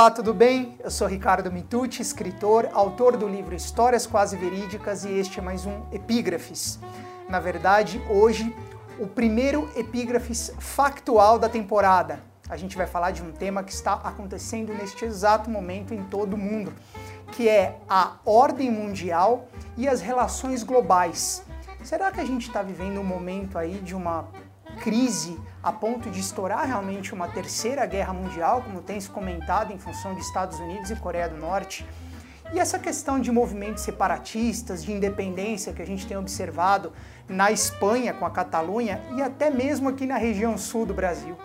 Olá, tudo bem? Eu sou Ricardo Mitucci, escritor, autor do livro Histórias Quase Verídicas e este é mais um Epígrafes. Na verdade, hoje, o primeiro Epígrafes factual da temporada. A gente vai falar de um tema que está acontecendo neste exato momento em todo o mundo, que é a ordem mundial e as relações globais. Será que a gente está vivendo um momento aí de uma crise a ponto de estourar realmente uma terceira guerra mundial, como tem se comentado em função de Estados Unidos e Coreia do Norte? E essa questão de movimentos separatistas, de independência que a gente tem observado na Espanha com a Catalunha e até mesmo aqui na região sul do Brasil.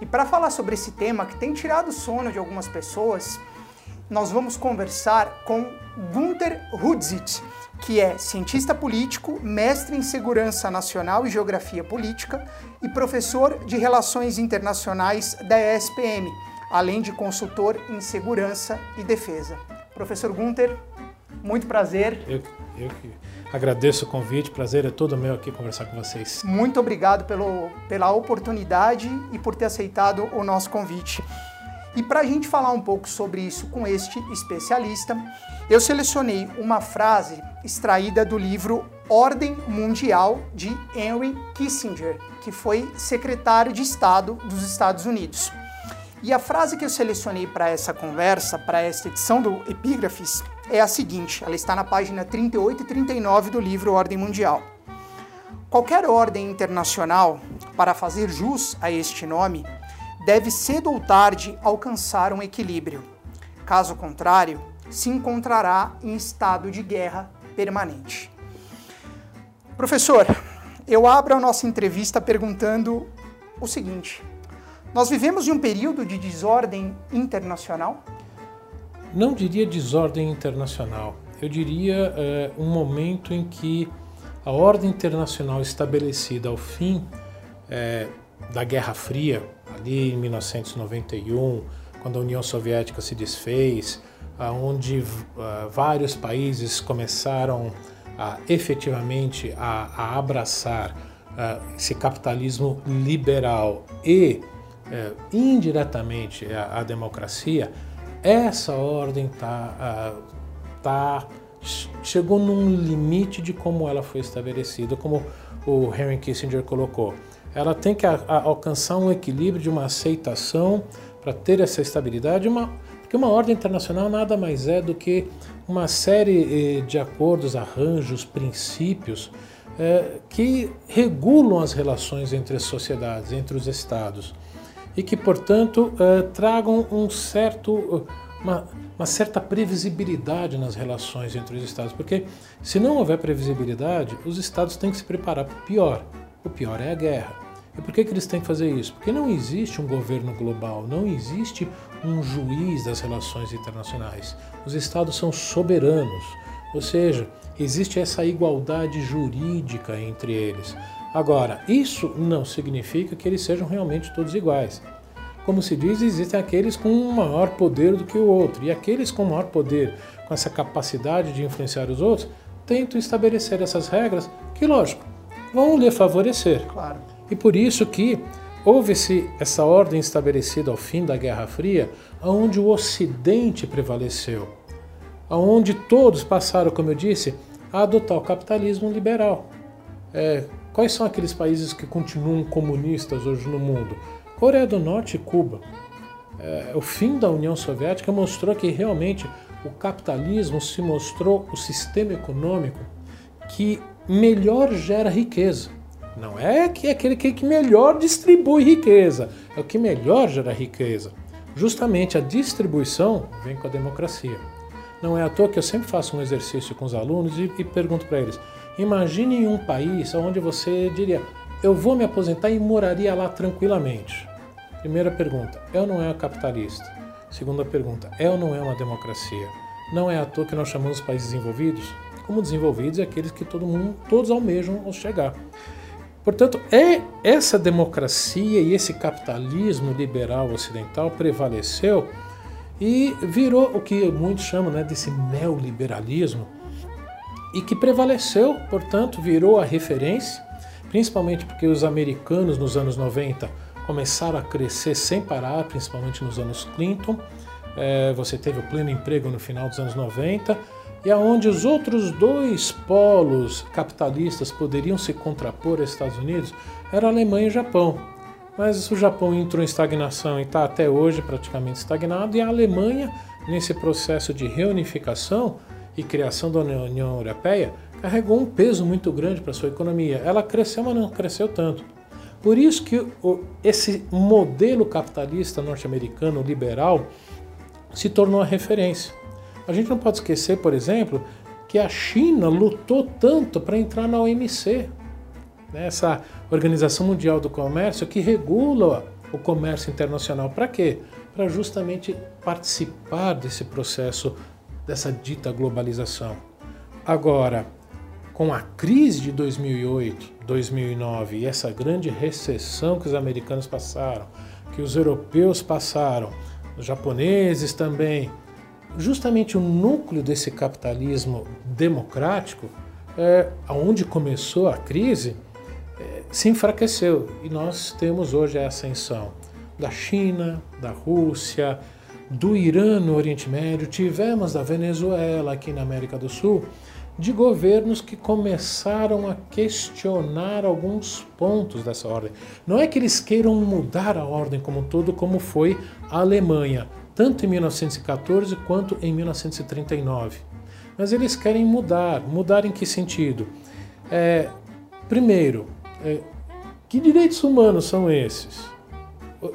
E para falar sobre esse tema que tem tirado o sono de algumas pessoas, nós vamos conversar com Gunther Hudzit, que é cientista político, mestre em segurança nacional e geografia política e professor de relações internacionais da ESPM, além de consultor em segurança e defesa. Professor Gunther, muito prazer. Eu, eu que agradeço o convite, prazer é todo meu aqui conversar com vocês. Muito obrigado pelo, pela oportunidade e por ter aceitado o nosso convite. E para a gente falar um pouco sobre isso com este especialista, eu selecionei uma frase extraída do livro Ordem Mundial de Henry Kissinger, que foi secretário de Estado dos Estados Unidos. E a frase que eu selecionei para essa conversa, para esta edição do Epígrafes, é a seguinte: ela está na página 38 e 39 do livro Ordem Mundial. Qualquer ordem internacional, para fazer jus a este nome, deve cedo ou tarde alcançar um equilíbrio. Caso contrário, se encontrará em estado de guerra permanente. Professor, eu abro a nossa entrevista perguntando o seguinte: nós vivemos em um período de desordem internacional? Não diria desordem internacional, eu diria é, um momento em que a ordem internacional estabelecida ao fim é, da Guerra Fria, ali em 1991, quando a União Soviética se desfez, onde uh, vários países começaram a, efetivamente a, a abraçar uh, esse capitalismo liberal e uh, indiretamente a, a, democracia, essa ordem tá, tá, chegou num limite de como ela foi estabelecida, como o Henry Kissinger colocou. Ela tem que alcançar um equilíbrio de uma aceitação para ter essa estabilidade, uma porque uma ordem internacional nada mais é do que uma série eh, de acordos, arranjos, princípios eh, que regulam as relações entre as sociedades, entre os estados e que, portanto, eh, tragam um certo, uma, uma certa previsibilidade nas relações entre os estados. Porque se não houver previsibilidade, os estados têm que se preparar para o pior. O pior é a guerra. E por que, que eles têm que fazer isso? Porque não existe um governo global, não existe um juiz das relações internacionais. Os estados são soberanos, ou seja, existe essa igualdade jurídica entre eles. Agora, isso não significa que eles sejam realmente todos iguais. Como se diz, existem aqueles com um maior poder do que o outro, e aqueles com maior poder, com essa capacidade de influenciar os outros, tentam estabelecer essas regras que, lógico, vão lhe favorecer. Claro. E por isso que houve-se essa ordem estabelecida ao fim da Guerra Fria, onde o Ocidente prevaleceu, onde todos passaram, como eu disse, a adotar o capitalismo liberal. É, quais são aqueles países que continuam comunistas hoje no mundo? Coreia do Norte e Cuba. É, o fim da União Soviética mostrou que realmente o capitalismo se mostrou o sistema econômico que melhor gera riqueza. Não é que é aquele que melhor distribui riqueza, é o que melhor gera riqueza. Justamente a distribuição vem com a democracia. Não é à toa que eu sempre faço um exercício com os alunos e, e pergunto para eles: imagine um país onde você diria, eu vou me aposentar e moraria lá tranquilamente. Primeira pergunta: ou não é capitalista? Segunda pergunta: ou não é uma democracia? Não é à toa que nós chamamos os países desenvolvidos como desenvolvidos é aqueles que todo mundo, todos almejam chegar. Portanto, é essa democracia e esse capitalismo liberal ocidental prevaleceu e virou o que muitos chamam né, desse neoliberalismo e que prevaleceu, portanto, virou a referência, principalmente porque os americanos nos anos 90 começaram a crescer sem parar, principalmente nos anos Clinton, é, você teve o pleno emprego no final dos anos 90, e aonde os outros dois polos capitalistas poderiam se contrapor aos Estados Unidos era a Alemanha e o Japão. Mas o Japão entrou em estagnação e está até hoje praticamente estagnado, e a Alemanha, nesse processo de reunificação e criação da União Europeia, carregou um peso muito grande para sua economia. Ela cresceu, mas não cresceu tanto. Por isso que esse modelo capitalista norte-americano liberal se tornou a referência. A gente não pode esquecer, por exemplo, que a China lutou tanto para entrar na OMC, né? essa Organização Mundial do Comércio que regula o comércio internacional. Para quê? Para justamente participar desse processo, dessa dita globalização. Agora, com a crise de 2008, 2009 e essa grande recessão que os americanos passaram, que os europeus passaram, os japoneses também. Justamente o núcleo desse capitalismo democrático, é, onde começou a crise, é, se enfraqueceu e nós temos hoje a ascensão da China, da Rússia, do Irã no Oriente Médio, tivemos da Venezuela aqui na América do Sul, de governos que começaram a questionar alguns pontos dessa ordem. Não é que eles queiram mudar a ordem como um todo, como foi a Alemanha, tanto em 1914 quanto em 1939. Mas eles querem mudar. Mudar em que sentido? É, primeiro, é, que direitos humanos são esses?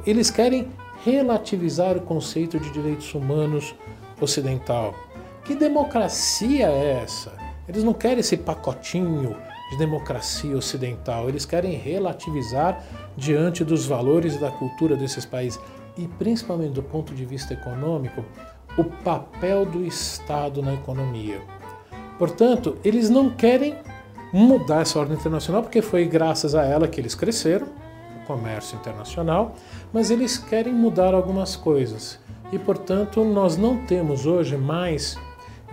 Eles querem relativizar o conceito de direitos humanos ocidental. Que democracia é essa? Eles não querem esse pacotinho de democracia ocidental, eles querem relativizar diante dos valores e da cultura desses países e principalmente do ponto de vista econômico, o papel do Estado na economia. Portanto, eles não querem mudar essa ordem internacional porque foi graças a ela que eles cresceram, o comércio internacional, mas eles querem mudar algumas coisas. E, portanto, nós não temos hoje mais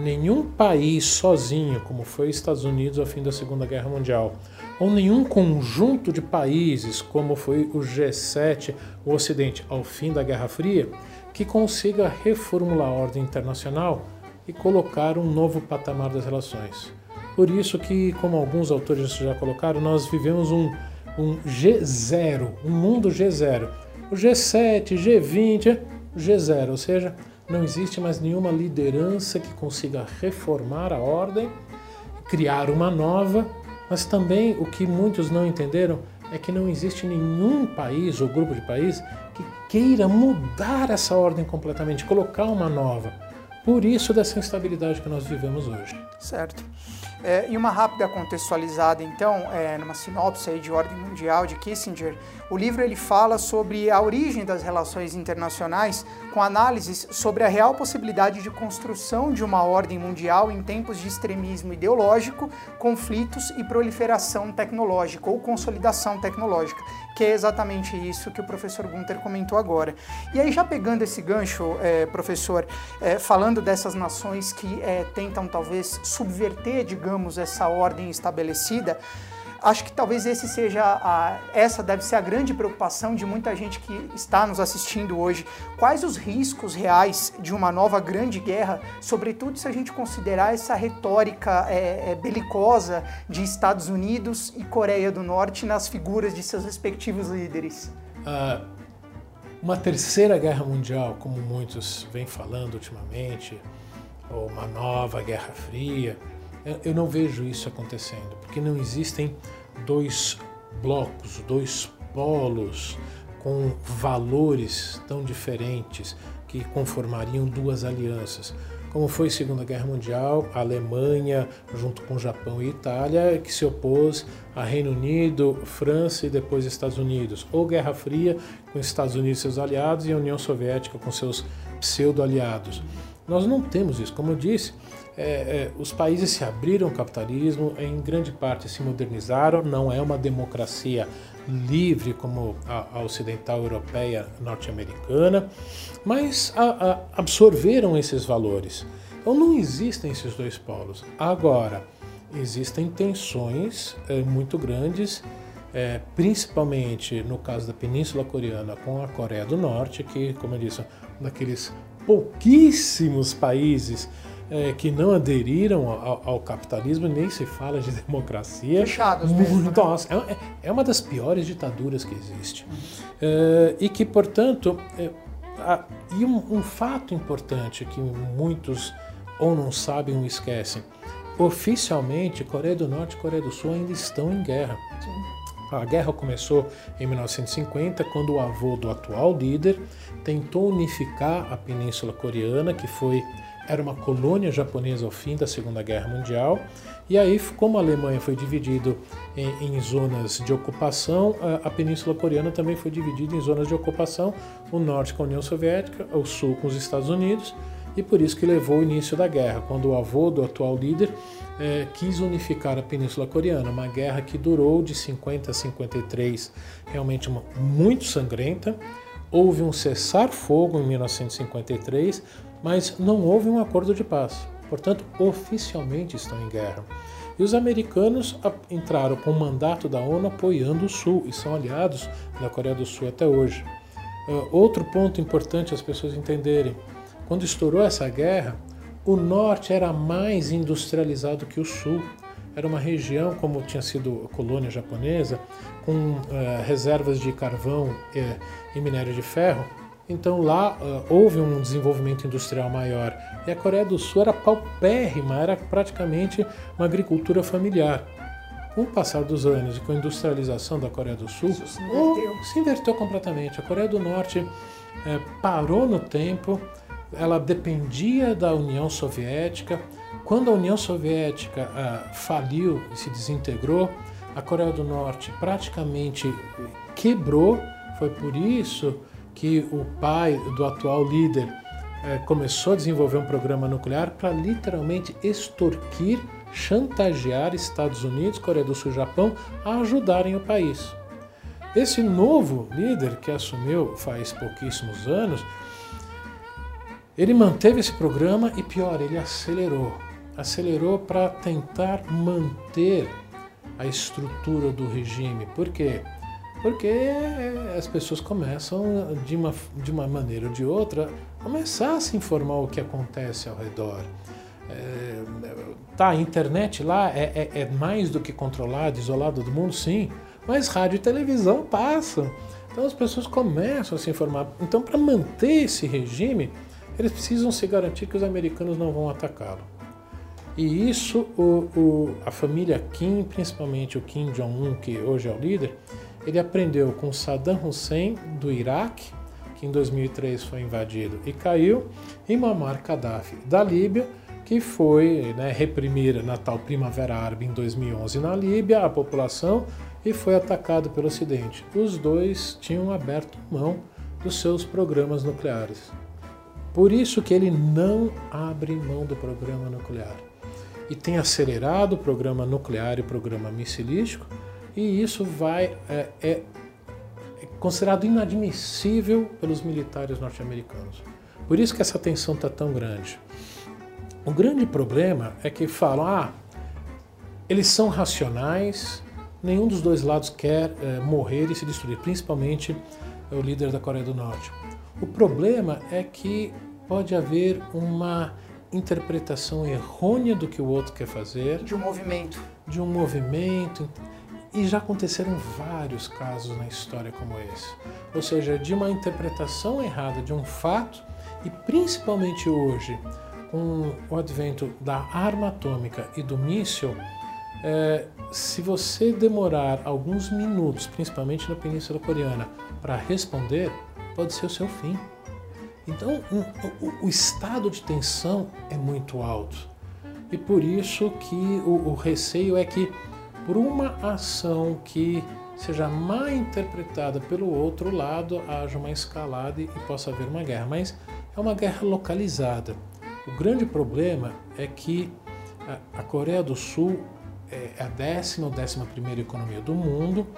nenhum país sozinho, como foi Estados Unidos ao fim da Segunda Guerra Mundial, ou nenhum conjunto de países, como foi o G7, o Ocidente, ao fim da Guerra Fria, que consiga reformular a ordem internacional e colocar um novo patamar das relações. Por isso que, como alguns autores já colocaram, nós vivemos um, um G0, um mundo G0. O G7, G20, G0, ou seja, não existe mais nenhuma liderança que consiga reformar a ordem, criar uma nova, mas também o que muitos não entenderam é que não existe nenhum país ou grupo de países que queira mudar essa ordem completamente, colocar uma nova. Por isso dessa instabilidade que nós vivemos hoje. Certo. É, e uma rápida contextualizada, então, é, numa sinopse de ordem mundial de Kissinger, o livro ele fala sobre a origem das relações internacionais, com análises sobre a real possibilidade de construção de uma ordem mundial em tempos de extremismo ideológico, conflitos e proliferação tecnológica ou consolidação tecnológica, que é exatamente isso que o professor Gunther comentou agora. E aí, já pegando esse gancho, é, professor, é, falando dessas nações que é, tentam talvez subverter, digamos, essa ordem estabelecida, acho que talvez esse seja a, essa deve ser a grande preocupação de muita gente que está nos assistindo hoje. Quais os riscos reais de uma nova grande guerra, sobretudo se a gente considerar essa retórica é, é, belicosa de Estados Unidos e Coreia do Norte nas figuras de seus respectivos líderes? Uh, uma terceira guerra mundial, como muitos vêm falando ultimamente, ou uma nova guerra fria, eu não vejo isso acontecendo, porque não existem dois blocos, dois polos com valores tão diferentes que conformariam duas alianças. Como foi a Segunda Guerra Mundial, a Alemanha, junto com Japão e Itália, que se opôs a Reino Unido, França e depois Estados Unidos. Ou Guerra Fria, com Estados Unidos e seus aliados, e a União Soviética com seus pseudo-aliados. Nós não temos isso. Como eu disse, é, é, os países se abriram ao capitalismo, em grande parte se modernizaram, não é uma democracia livre como a, a ocidental europeia norte-americana, mas a, a, absorveram esses valores. Então não existem esses dois polos. Agora, existem tensões é, muito grandes, é, principalmente no caso da Península Coreana com a Coreia do Norte, que, como eu disse, um daqueles pouquíssimos países é, que não aderiram ao, ao, capitalismo, nem se fala de democracia. Fechados mesmo, né? Nossa, é, é, uma das piores ditaduras que existe. É, e que, portanto, é, a, e um, um fato importante que muitos ou não sabem ou esquecem, oficialmente Coreia do Norte e Coreia do Sul ainda estão em guerra. Sim. A guerra começou em 1950, quando o avô do atual líder tentou unificar a Península Coreana, que foi era uma colônia japonesa ao fim da Segunda Guerra Mundial. E aí, como a Alemanha foi dividida em, em, zonas de ocupação, a, a, Península Coreana também foi dividida em zonas de ocupação, o norte com a União Soviética, o sul com os Estados Unidos, e por isso que levou o início da guerra, quando o avô do atual líder é, quis unificar a Península Coreana, uma guerra que durou de 50 a 53, realmente uma, muito sangrenta. Houve um cessar-fogo em 1953, mas não houve um acordo de paz. Portanto, oficialmente estão em guerra. E os americanos entraram com o mandato da ONU apoiando o Sul e são aliados da Coreia do Sul até hoje. Uh, outro ponto importante as pessoas entenderem: quando estourou essa guerra, o norte era mais industrializado que o sul. Era uma região, como tinha sido colônia japonesa, com uh, reservas de carvão uh, e minério de ferro, então lá uh, houve um desenvolvimento industrial maior. E a Coreia do Sul era paupérrima, era praticamente uma agricultura familiar. Com o passar dos anos e com a industrialização da Coreia do Sul, se inverteu. se inverteu completamente. A Coreia do Norte eh, parou no tempo, ela dependia da União Soviética. Quando a União Soviética uh, faliu e se desintegrou, a Coreia do Norte praticamente quebrou. Foi por isso que o pai do atual líder é, começou a desenvolver um programa nuclear para literalmente extorquir, chantagear Estados Unidos, Coreia do Sul e Japão a ajudarem o país. Esse novo líder que assumiu faz pouquíssimos anos, ele manteve esse programa e pior, ele acelerou. Acelerou para tentar manter a estrutura do regime. Por quê? Porque as pessoas começam, de uma, de uma maneira ou de outra, começar a se informar o que acontece ao redor. É, tá, a internet lá é, é, é mais do que controlada, isolada do mundo, sim, mas rádio e televisão passam. Então as pessoas começam a se informar. Então, para manter esse regime, eles precisam se garantir que os americanos não vão atacá-lo. E isso, o, o, a família Kim, principalmente o Kim Jong-un, que hoje é o líder, ele aprendeu com Saddam Hussein do Iraque, que em 2003 foi invadido e caiu, e Muammar Gaddafi da Líbia, que foi né, reprimir na tal Primavera Árabe em 2011 na Líbia a população e foi atacado pelo Ocidente. Os dois tinham aberto mão dos seus programas nucleares. Por isso que ele não abre mão do programa nuclear e tem acelerado o programa nuclear e o programa missilístico e isso vai é, é considerado inadmissível pelos militares norte-americanos. Por isso que essa tensão está tão grande. O grande problema é que falam, ah, eles são racionais, nenhum dos dois lados quer é, morrer e se destruir, principalmente o líder da Coreia do Norte. O problema é que pode haver uma interpretação errônea do que o outro quer fazer. De um movimento. De um movimento. E já aconteceram vários casos na história como esse. Ou seja, de uma interpretação errada de um fato, e principalmente hoje, com o advento da arma atômica e do míssil, é, se você demorar alguns minutos, principalmente na Península Coreana, para responder, pode ser o seu fim. Então, o, o, estado de tensão é muito alto. E por isso que o, o receio é que por uma ação que seja mal interpretada pelo outro lado, haja uma escalada e possa haver uma guerra. Mas é uma guerra localizada. O grande problema é que a Coreia do Sul é a décima ou décima primeira economia do mundo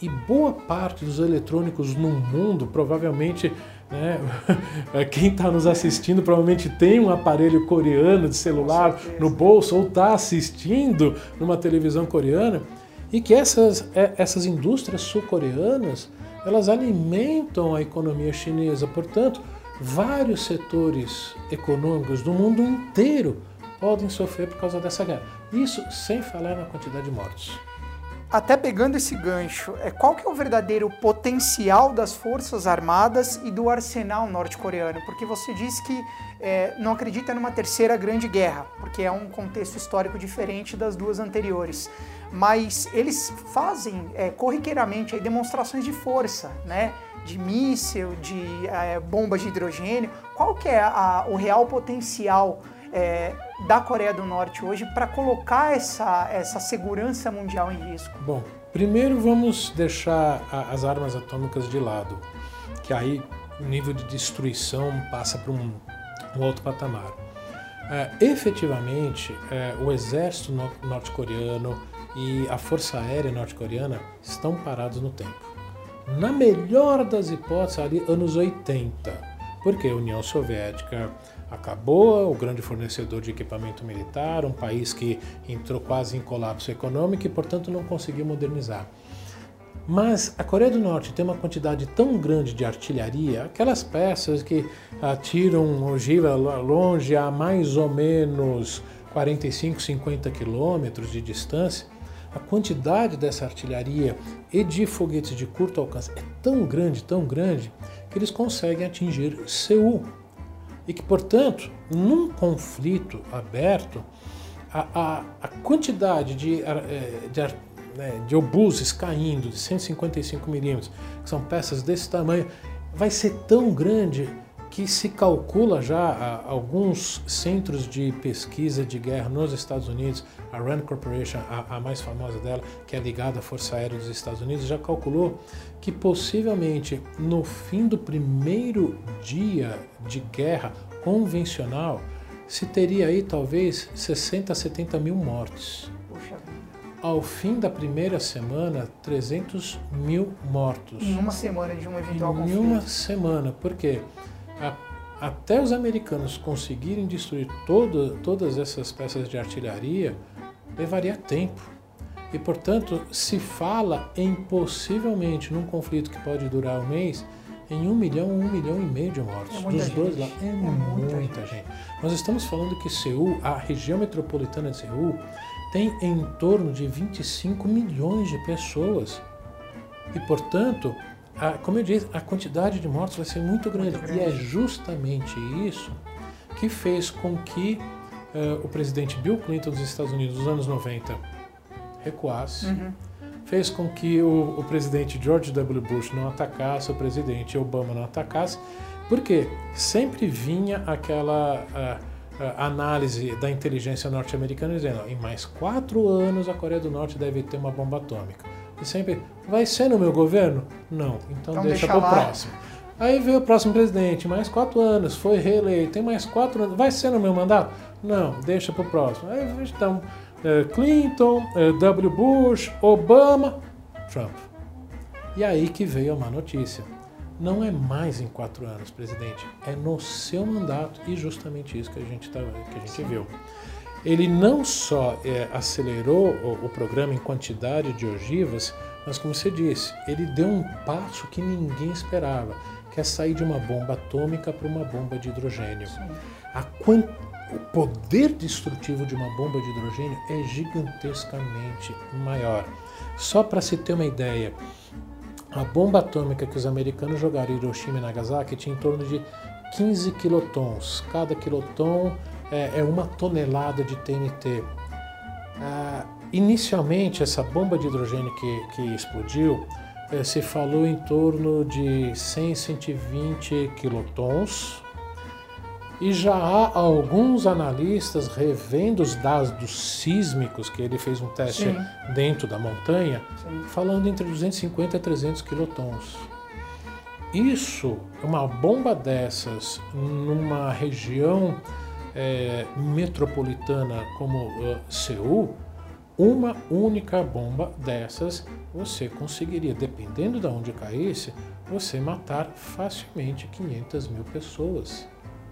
e boa parte dos eletrônicos no mundo provavelmente né? Quem está nos assistindo provavelmente tem um aparelho coreano de celular no bolso ou está assistindo numa televisão coreana e que essas, é, essas indústrias sul-coreanas elas alimentam a economia chinesa. Portanto, vários setores econômicos do mundo inteiro podem sofrer por causa dessa guerra. Isso sem falar na quantidade de mortos. Até pegando esse gancho, é qual que é o verdadeiro potencial das forças armadas e do arsenal norte-coreano? Porque você disse que é, não acredita numa terceira grande guerra, porque é um contexto histórico diferente das duas anteriores. Mas eles fazem é, corriqueiramente aí, demonstrações de força, né? De míssil, de é, bombas de hidrogênio. Qual que é a, o real potencial é, da Coreia do Norte hoje para colocar essa, essa segurança mundial em risco? Bom, primeiro vamos deixar a, as armas atômicas de lado, que aí o nível de destruição passa para um, um, outro patamar. É, efetivamente, é, o exército no, norte-coreano e a força aérea norte-coreana estão parados no tempo. Na melhor das hipóteses, ali anos 80, porque a União Soviética acabou, o grande fornecedor de equipamento militar, um país que entrou quase em colapso econômico e, portanto, não conseguiu modernizar. Mas a Coreia do Norte tem uma quantidade tão grande de artilharia, aquelas peças que atiram ogiva longe a mais ou menos 45, 50 quilômetros de distância, a quantidade dessa artilharia e de foguetes de curto alcance é tão grande, tão grande, que eles conseguem atingir Seul, e que, portanto, num conflito aberto, a, a, a quantidade de, eh, de, né, de obuses caindo de 155 milímetros, que são peças desse tamanho, vai ser tão grande que se calcula já alguns centros de pesquisa de guerra nos Estados Unidos, a Rand Corporation, a, a, mais famosa dela, que é ligada à Força Aérea dos Estados Unidos, já calculou que possivelmente no fim do primeiro dia de guerra convencional se teria aí talvez 60 a 70 mil mortes. Ao fim da primeira semana, 300 mil mortos. Em uma semana de um eventual em conflito. Em uma semana, porque a, até os americanos conseguirem destruir todo, todas essas peças de artilharia, levaria tempo. E, portanto, se fala em possivelmente num conflito que pode durar um mês, em um milhão, um milhão e meio de mortos. É Dos dois lá. É, é muita, muita gente. gente. Nós estamos falando que Seul, a região metropolitana de Seul, tem em torno de 25 milhões de pessoas. E, portanto, a, como eu disse, a quantidade de mortos vai ser muito grande. muito grande. E é justamente isso que fez com que uh, o presidente Bill Clinton dos Estados Unidos, nos anos 90, recuasse. Uhum. Fez com que o, o, presidente George W. Bush não atacasse, o presidente Obama não atacasse, porque sempre vinha aquela uh, uh, análise da inteligência norte-americana dizendo: em mais quatro anos a Coreia do Norte deve ter uma bomba atômica. E sempre, vai ser no meu governo? Não, então, então deixa, para o próximo. Aí veio o próximo presidente, mais quatro anos, foi reeleito, tem mais quatro anos, vai ser no meu mandato? Não, deixa para o próximo. Aí então, Clinton, é, W. Bush, Obama, Trump. E aí que veio a má notícia. Não é mais em quatro anos, presidente, é no seu mandato e justamente isso que a gente, tá, que a gente viu. Ele não só é, acelerou o, o programa em quantidade de ogivas, mas como você disse, ele deu um passo que ninguém esperava que é sair de uma bomba atômica para uma bomba de hidrogênio. O poder destrutivo de uma bomba de hidrogênio é gigantescamente maior. Só para se ter uma ideia, a bomba atômica que os americanos jogaram em Hiroshima e Nagasaki tinha em torno de 15 quilotons. Cada quiloton é, é uma tonelada de TNT. Ah, inicialmente, essa bomba de hidrogênio que, que explodiu é, se falou em torno de 100, 120 quilotons. E já há alguns analistas revendo os dados sísmicos, que ele fez um teste Sim. dentro da montanha, Sim. falando entre 250 e 300 quilotons. Isso, uma bomba dessas numa região é, metropolitana como uh, Seul, uma única bomba dessas você conseguiria, dependendo de onde caísse, você matar facilmente 500 mil pessoas.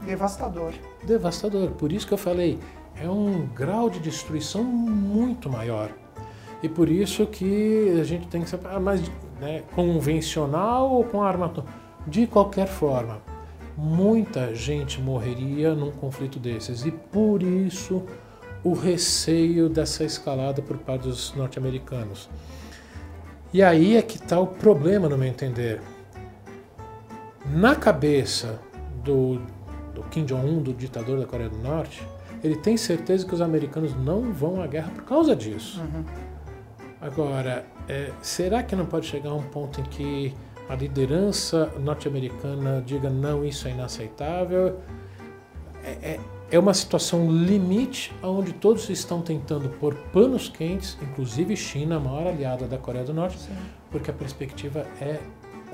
Devastador. Devastador. Por isso que eu falei, é um grau de destruição muito maior. E por isso que a gente tem que separar, mas né, convencional ou com arma De qualquer forma, muita gente morreria num conflito desses. E por isso o receio dessa escalada por parte dos norte-americanos. E aí é que está o problema, no meu entender. Na cabeça do, do Kim Jong-un, do ditador da Coreia do Norte, ele tem certeza que os americanos não vão à guerra por causa disso. Uhum. Agora, é, será que não pode chegar a um ponto em que a liderança norte-americana diga não, isso é inaceitável? É, é, é uma situação limite onde todos estão tentando pôr panos quentes, inclusive China, a maior aliada da Coreia do Norte, Sim. porque a perspectiva é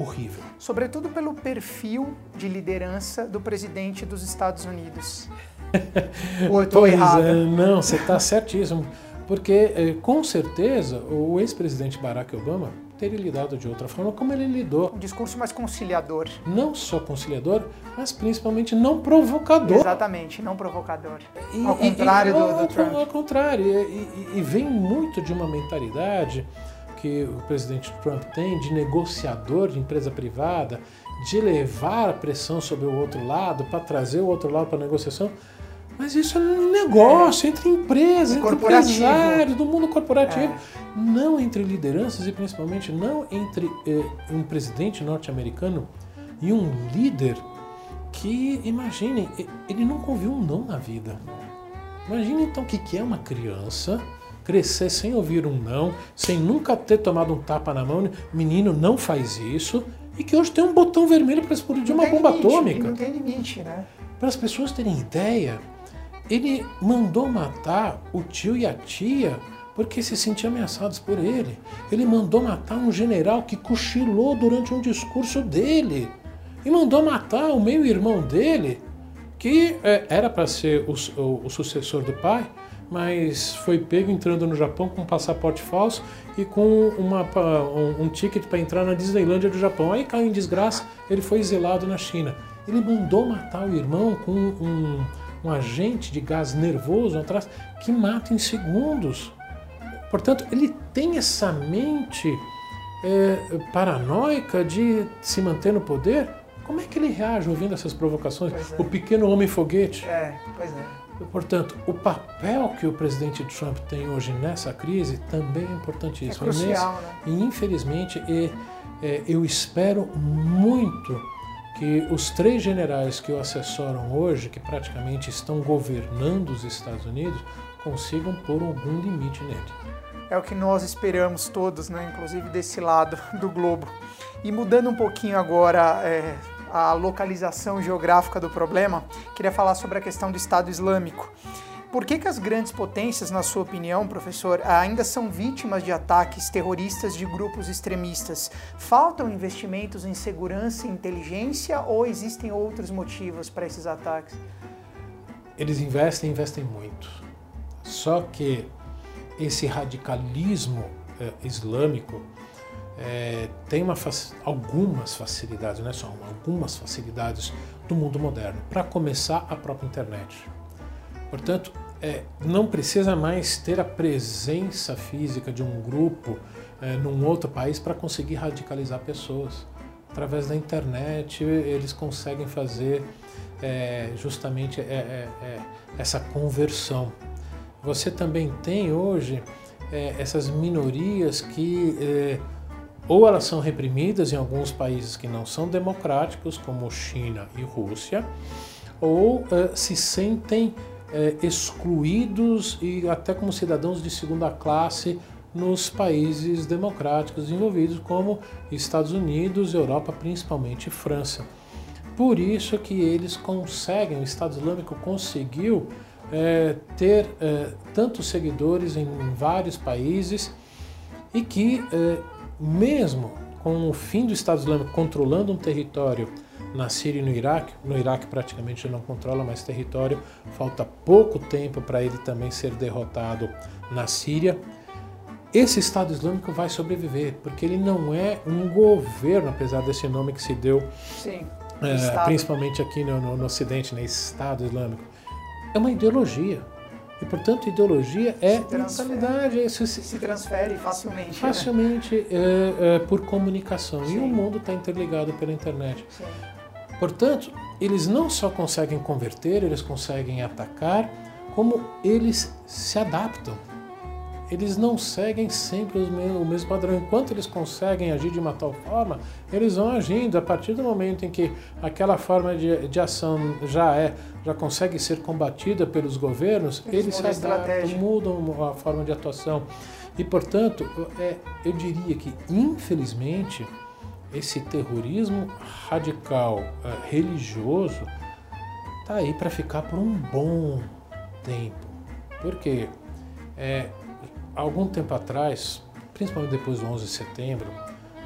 horrível. Sobretudo pelo perfil de liderança do presidente dos Estados Unidos. Ou eu estou errado? É, não, você está certíssimo. Porque, é, com certeza, o ex-presidente Barack Obama teria lidado de outra forma como ele lidou. Um discurso mais conciliador. Não só conciliador, mas principalmente não provocador. Exatamente, não provocador. E, ao contrário e, e, do, do, Trump. Ao contrário, e, vem muito de uma mentalidade que o presidente Trump tem de negociador de empresa privada, de levar a pressão sobre o outro lado para trazer o outro lado para a negociação. Mas isso é um negócio é. entre empresas, entre empresários, do mundo corporativo. É. Não entre lideranças e principalmente não entre eh, um presidente norte-americano e um líder que, imaginem, ele nunca ouviu um não na vida. Imagine então o que é uma criança crescer sem ouvir um não, sem nunca ter tomado um tapa na mão, menino não faz isso, e que hoje tem um botão vermelho para explodir uma bomba limite, atômica. Não tem limite, né? Para as pessoas terem ideia, ele mandou matar o tio e a tia porque se sentiam ameaçados por ele. Ele mandou matar um general que cochilou durante um discurso dele. E mandou matar o meio-irmão dele, que é, era para ser o, o, o, sucessor do pai, mas foi pego entrando no Japão com um passaporte falso e com uma, um, um ticket para entrar na Disneylândia do Japão. Aí caiu em desgraça, ele foi exilado na China. Ele mandou matar o irmão com um um agente de gás nervoso atrás que mata em segundos. Portanto, ele tem essa mente é, paranoica de se manter no poder. Como é que ele reage ouvindo essas provocações? É. O pequeno homem foguete. É, pois é. Portanto, o papel que o presidente Trump tem hoje nessa crise também é importantíssimo. É crucial, né? E infelizmente, e, é, eu espero muito que os três generais que o assessoram hoje, que praticamente estão governando os Estados Unidos, consigam pôr algum limite nele. É o que nós esperamos todos, né? inclusive desse lado do globo. E mudando um pouquinho agora é, a localização geográfica do problema, queria falar sobre a questão do Estado Islâmico. Por que, que as grandes potências, na sua opinião, professor, ainda são vítimas de ataques terroristas de grupos extremistas? Faltam investimentos em segurança e inteligência ou existem outros motivos para esses ataques? Eles investem, investem muito. Só que esse radicalismo eh, islâmico eh, tem uma, algumas facilidades, não é só uma, algumas facilidades do mundo moderno. Para começar, a própria internet. Portanto, é, não precisa mais ter a presença física de um grupo é, num outro país para conseguir radicalizar pessoas. Através da internet, eles conseguem fazer é, justamente é, é, é, essa conversão. Você também tem hoje essas minorias que ou elas são reprimidas em alguns países que não são democráticos, como China e Rússia, ou se sentem é, excluídos e até como cidadãos de segunda classe nos países democráticos envolvidos, como Estados Unidos, Europa, principalmente França. Por isso que eles conseguem, o Estado Islâmico conseguiu é, ter tantos seguidores em vários países e que, mesmo com o fim do Estado Islâmico controlando um território na Síria e no Iraque. No Iraque praticamente não controla mais território, falta pouco tempo para ele também ser derrotado na Síria. Esse Estado Islâmico vai sobreviver, porque ele não é um governo, apesar desse nome que se deu, Sim, é, principalmente aqui no, no, no Ocidente, né, Estado Islâmico. É uma ideologia. E, portanto, ideologia é mentalidade. É, se, se, transfere facilmente. Né? Facilmente né? é, é, por comunicação. Sim. E o mundo está interligado pela internet. Sim. Portanto, eles não só conseguem converter, eles conseguem atacar, como eles se adaptam. Eles não seguem sempre o mesmo padrão. Enquanto eles conseguem agir de uma tal forma, eles vão agindo. A partir do momento em que aquela forma de, de ação já é, já consegue ser combatida pelos governos, eles, eles se adaptam, mudam a forma de atuação. E, portanto, é, eu diria que, infelizmente, esse terrorismo radical uh, religioso está aí para ficar por um bom tempo. Porque é, algum tempo atrás, principalmente depois do 11 de setembro,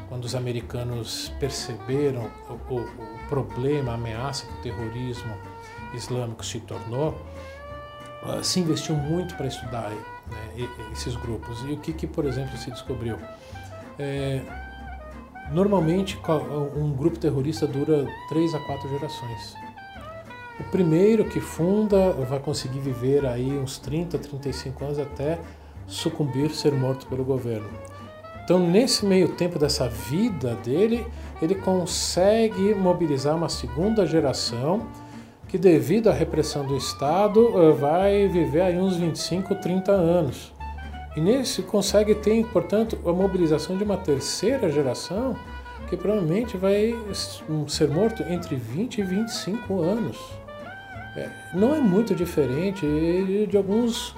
quando os americanos perceberam o, o, o problema, a ameaça que o terrorismo islâmico se tornou, uh, se investiu muito para estudar né, esses grupos. E o que, que, por exemplo, se descobriu? É, Normalmente, um grupo terrorista dura três a quatro gerações. O primeiro que funda vai conseguir viver aí uns 30, 35 anos até sucumbir, ser morto pelo governo. Então, nesse meio tempo dessa vida dele, ele consegue mobilizar uma segunda geração que, devido à repressão do Estado, eh, vai viver aí uns 25, 30 anos. E nesse consegue ter, portanto, a mobilização de uma terceira geração que provavelmente vai ser morto entre 20 e 25 anos. É, não é muito diferente de alguns,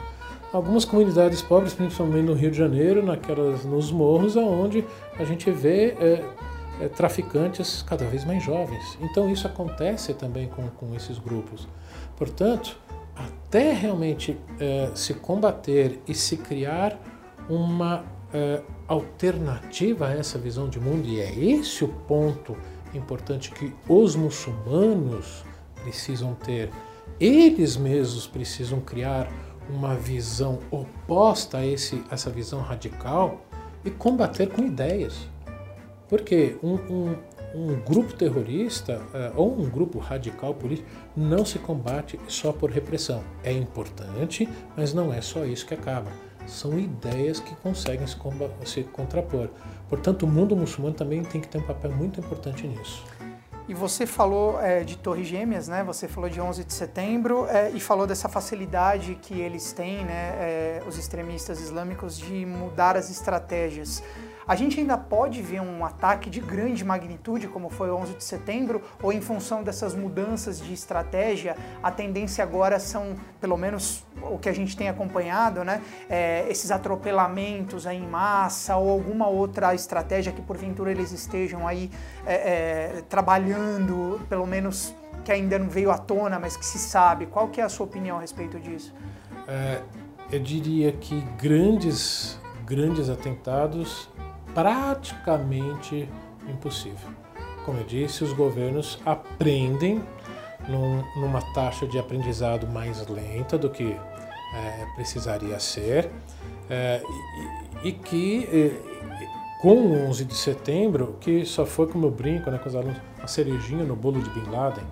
algumas comunidades pobres, principalmente no Rio de Janeiro, naquelas, nos morros, onde a gente vê é, é, traficantes cada vez mais jovens. Então isso acontece também com, com esses grupos. Portanto, até realmente é, se combater e se criar uma é, alternativa a essa visão de mundo, e é esse o ponto importante que os muçulmanos precisam ter. Eles mesmos precisam criar uma visão oposta a esse, essa visão radical e combater com ideias. Porque um, um, um grupo terrorista uh, ou um grupo radical político não se combate só por repressão. É importante, mas não é só isso que acaba. São ideias que conseguem se, se contrapor. Portanto, o mundo muçulmano também tem que ter um papel muito importante nisso. E você falou é, de Torres Gêmeas, né? Você falou de 11 de setembro é, e falou dessa facilidade que eles têm, né? É, os extremistas islâmicos de mudar as estratégias. A gente ainda pode ver um ataque de grande magnitude, como foi o 11 de setembro, ou em função dessas mudanças de estratégia, a tendência agora são, pelo menos o que a gente tem acompanhado, né, é, esses atropelamentos aí em massa ou alguma outra estratégia que porventura eles estejam aí é, é, trabalhando, pelo menos que ainda não veio à tona, mas que se sabe. Qual que é a sua opinião a respeito disso? É, eu diria que grandes, grandes atentados praticamente impossível. Como eu disse, os governos aprendem num, numa taxa de aprendizado mais lenta do que é, precisaria ser é, e, e, que é, com o 11 de setembro, que só foi como eu brinco né, com os alunos, a cerejinha no bolo de Bin Laden,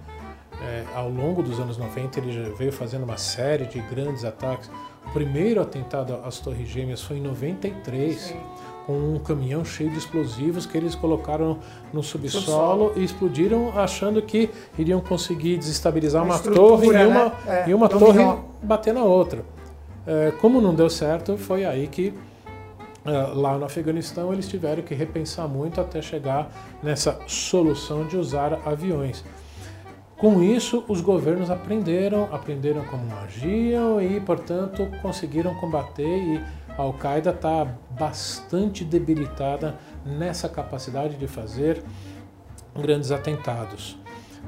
é, ao longo dos anos 90 ele já veio fazendo uma série de grandes ataques. O primeiro atentado às Torres Gêmeas foi em 93. Sim com um caminhão cheio de explosivos que eles colocaram no subsolo e explodiram achando que iriam conseguir desestabilizar uma, uma torre e uma, né? é, e uma torre bater na outra. É, como não deu certo, foi aí que é, lá no Afeganistão eles tiveram que repensar muito até chegar nessa solução de usar aviões. Com isso, os governos aprenderam, aprenderam como agiam e, portanto, conseguiram combater e a Al-Qaeda está bastante debilitada nessa capacidade de fazer grandes atentados.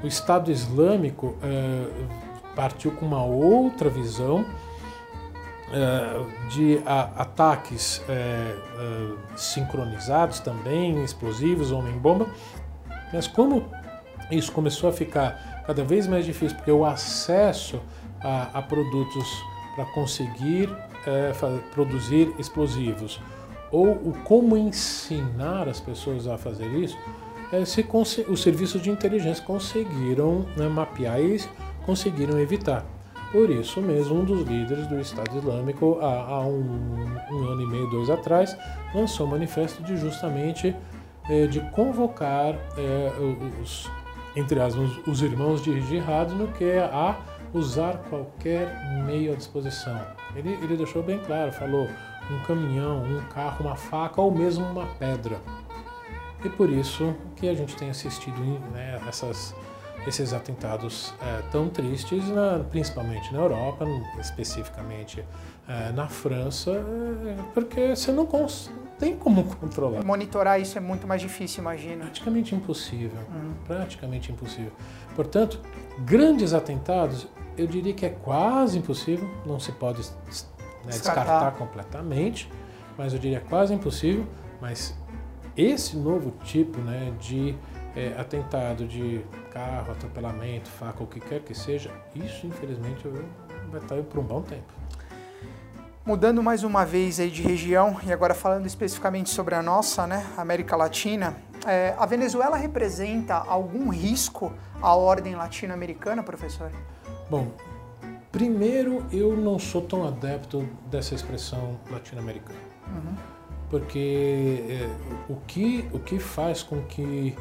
O Estado Islâmico é, partiu com uma outra visão é, de a, ataques é, sincronizados também, explosivos, homem-bomba, mas como isso começou a ficar cada vez mais difícil, porque o acesso a, a produtos para conseguir é, produzir explosivos ou o como ensinar as pessoas a fazer isso, é, se os serviços de inteligência conseguiram né, mapear e conseguiram evitar. Por isso mesmo, um dos líderes do Estado Islâmico, há, há um, um, ano e meio, dois atrás, lançou um manifesto de justamente é, de convocar é, os entre os irmãos de jihad no que a usar qualquer meio à disposição. Ele, ele deixou bem claro, falou um caminhão, um carro, uma faca ou mesmo uma pedra. E por isso que a gente tem assistido né, essas, esses atentados é, tão tristes, na, principalmente na Europa, especificamente é, na França, é, porque você não, tem como controlar. Monitorar isso é muito mais difícil, imagina. Praticamente impossível. Uhum. Praticamente impossível. Portanto, grandes atentados, eu diria que é quase impossível, não se pode né, descartar. descartar completamente, mas eu diria quase impossível. Mas esse novo tipo né, de é, atentado de carro, atropelamento, faca, o que quer que seja, isso infelizmente vai estar por um bom tempo. Mudando mais uma vez aí de região e agora falando especificamente sobre a nossa, né, América Latina, é, a Venezuela representa algum risco à ordem latino-americana, professor? Bom, primeiro eu não sou tão adepto dessa expressão latino-americana. Uhum. Porque é, o, que, o que faz com que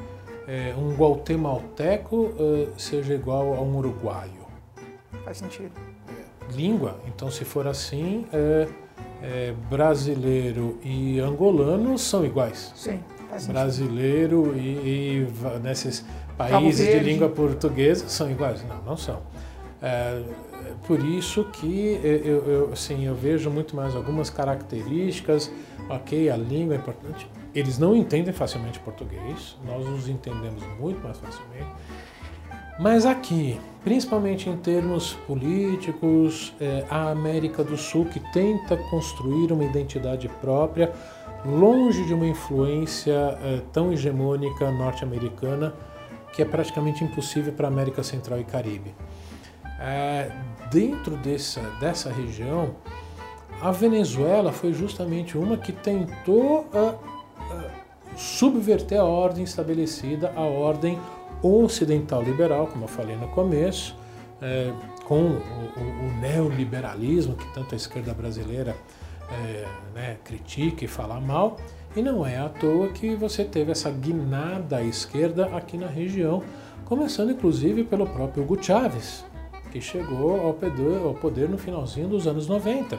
é, um guatemalteco é, seja igual a um uruguaio? Faz sentido. É, língua, então se for assim, é, é, brasileiro e angolano são iguais. Sim. Brasileiro e, e nesses países de língua portuguesa são iguais? Não, não são. É, por isso que eu, eu, assim, eu vejo muito mais algumas características, ok, a língua é importante, eles não entendem facilmente português, nós os entendemos muito mais facilmente, mas aqui, principalmente em termos políticos, é, a América do Sul que tenta construir uma identidade própria, longe de uma influência é, tão hegemônica norte-americana, que é praticamente impossível para a América Central e Caribe. É, dentro dessa, dessa região, a Venezuela foi justamente uma que tentou uh, uh, subverter a ordem estabelecida, a ordem ocidental liberal, como eu falei no começo, é, com o, o, o, neoliberalismo que tanto a esquerda brasileira é, né, critica e fala mal. E não é à toa que você teve essa guinada à esquerda aqui na região, começando inclusive pelo próprio Hugo Chávez, que chegou ao poder, ao poder no finalzinho dos anos 90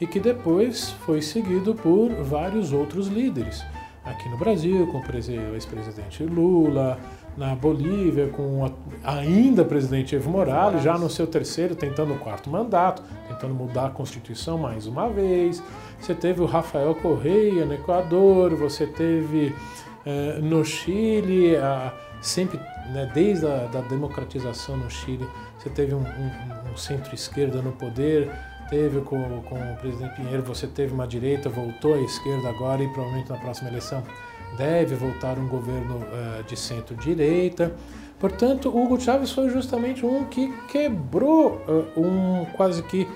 e que depois foi seguido por vários outros líderes. Aqui no Brasil, com o ex-presidente Lula, na Bolívia, com o ainda presidente Evo Morales, já no seu terceiro, tentando o quarto mandato, tentando mudar a Constituição mais uma vez. Você teve o Rafael Correia no Equador, você teve eh, no Chile, a, sempre, né, desde a da democratização no Chile, você teve um, um, um centro-esquerda no poder, teve com, com o presidente Pinheiro, você teve uma direita, voltou à esquerda agora e provavelmente na próxima eleição deve voltar um governo uh, de centro-direita. Portanto, Hugo Chávez foi justamente um que quebrou uh, um quase que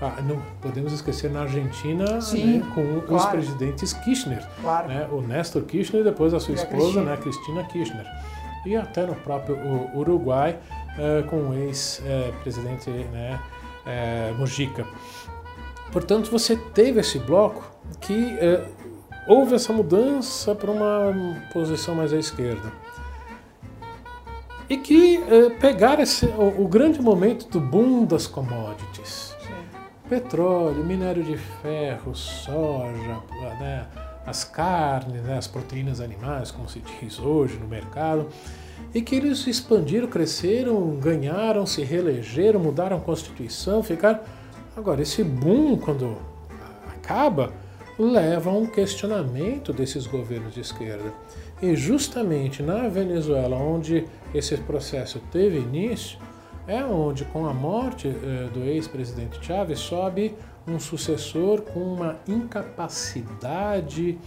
ah, não podemos esquecer na Argentina Sim, né, com claro. os presidentes Kirchner, claro. né, o Néstor Kirchner e depois a sua esposa, a Cristina. Né, Cristina Kirchner, e até no próprio Uruguai uh, com o ex-presidente né, uh, Mujica. Portanto, você teve esse bloco que uh, houve essa mudança para uma posição mais à esquerda. E que uh, pegaram esse, o, o, grande momento do boom das commodities. Sim. Petróleo, minério de ferro, soja, né, as carnes, né, as proteínas animais, como se diz hoje no mercado, e que eles expandiram, cresceram, ganharam, se reelegeram, mudaram a Constituição, ficaram. Agora, esse boom, quando acaba, leva a um questionamento desses governos de esquerda. E justamente na Venezuela, onde esse processo teve início, é onde, com a morte eh, do ex-presidente Chávez, sobe um sucessor com uma incapacidade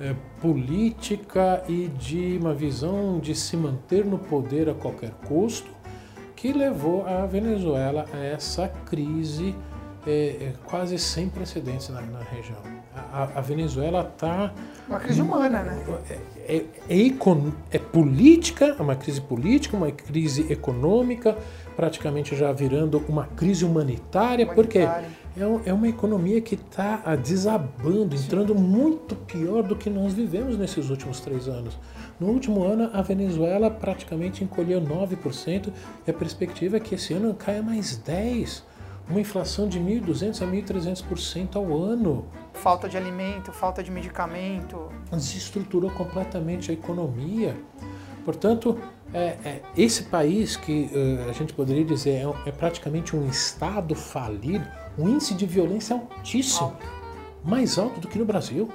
eh, política e de uma visão de se manter no poder a qualquer custo, que levou a Venezuela a essa crise é, quase sem precedentes na, na região. A, a Venezuela está. Uma crise humana, né? É, é, é, é, política, é uma crise política, uma crise econômica, praticamente já virando uma crise humanitária, humanitária. porque é, é uma economia que está ah, desabando, entrando muito pior do que nós vivemos nesses últimos três anos. No último ano, a Venezuela praticamente encolheu 9% e a perspectiva é que esse ano caia mais 10%. Uma inflação de 1.200% a 1.300% ao ano. Falta de alimento, falta de medicamento. Desestruturou completamente a economia. Portanto, é, é, esse país que uh, a gente poderia dizer é, é, praticamente um estado falido, um índice de violência altíssimo, mais alto do que no Brasil,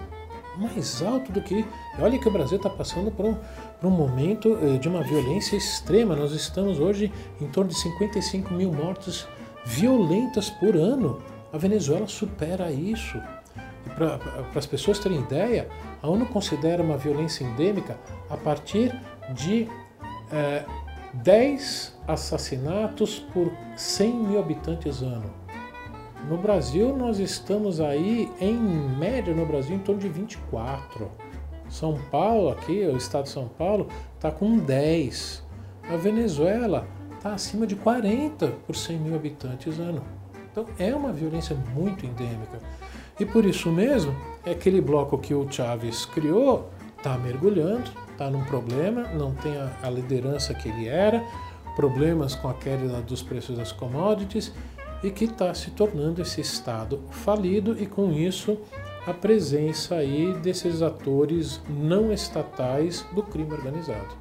mais alto do que. Olha que o Brasil está passando por um, por um momento uh, de uma violência extrema. Nós estamos hoje em torno de 55 mil mortos violentas por ano. A Venezuela supera isso. Para as pessoas terem ideia, a ONU considera uma violência endêmica a partir de é, 10 assassinatos por 100 mil habitantes ano. No Brasil, nós estamos aí, em média, no Brasil, em torno de 24. São Paulo, aqui, o estado de São Paulo, está com 10. A Venezuela está acima de 40 por 100 mil habitantes ano. Então é uma violência muito endêmica. E por isso mesmo, é aquele bloco que o Chaves criou está mergulhando, está num problema, não tem a, a liderança que ele era, problemas com a queda dos preços das commodities e que está se tornando esse Estado falido e com isso a presença aí desses atores não estatais do crime organizado,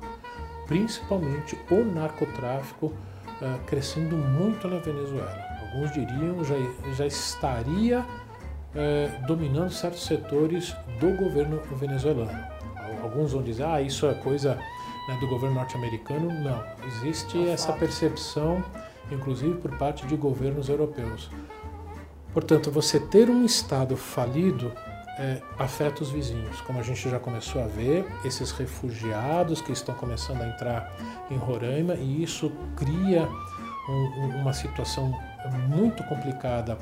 principalmente o narcotráfico uh, crescendo muito na Venezuela. Alguns diriam já já estaria uh, dominando certos setores do governo venezuelano alguns vão dizer, ah, isso é coisa né, do governo norte-americano. Não, existe é essa fato. percepção, inclusive por parte de governos europeus. Portanto, você ter um Estado falido é, afeta os vizinhos, como a gente já começou a ver, esses refugiados que estão começando a entrar em Roraima, e isso cria um, uma situação muito complicada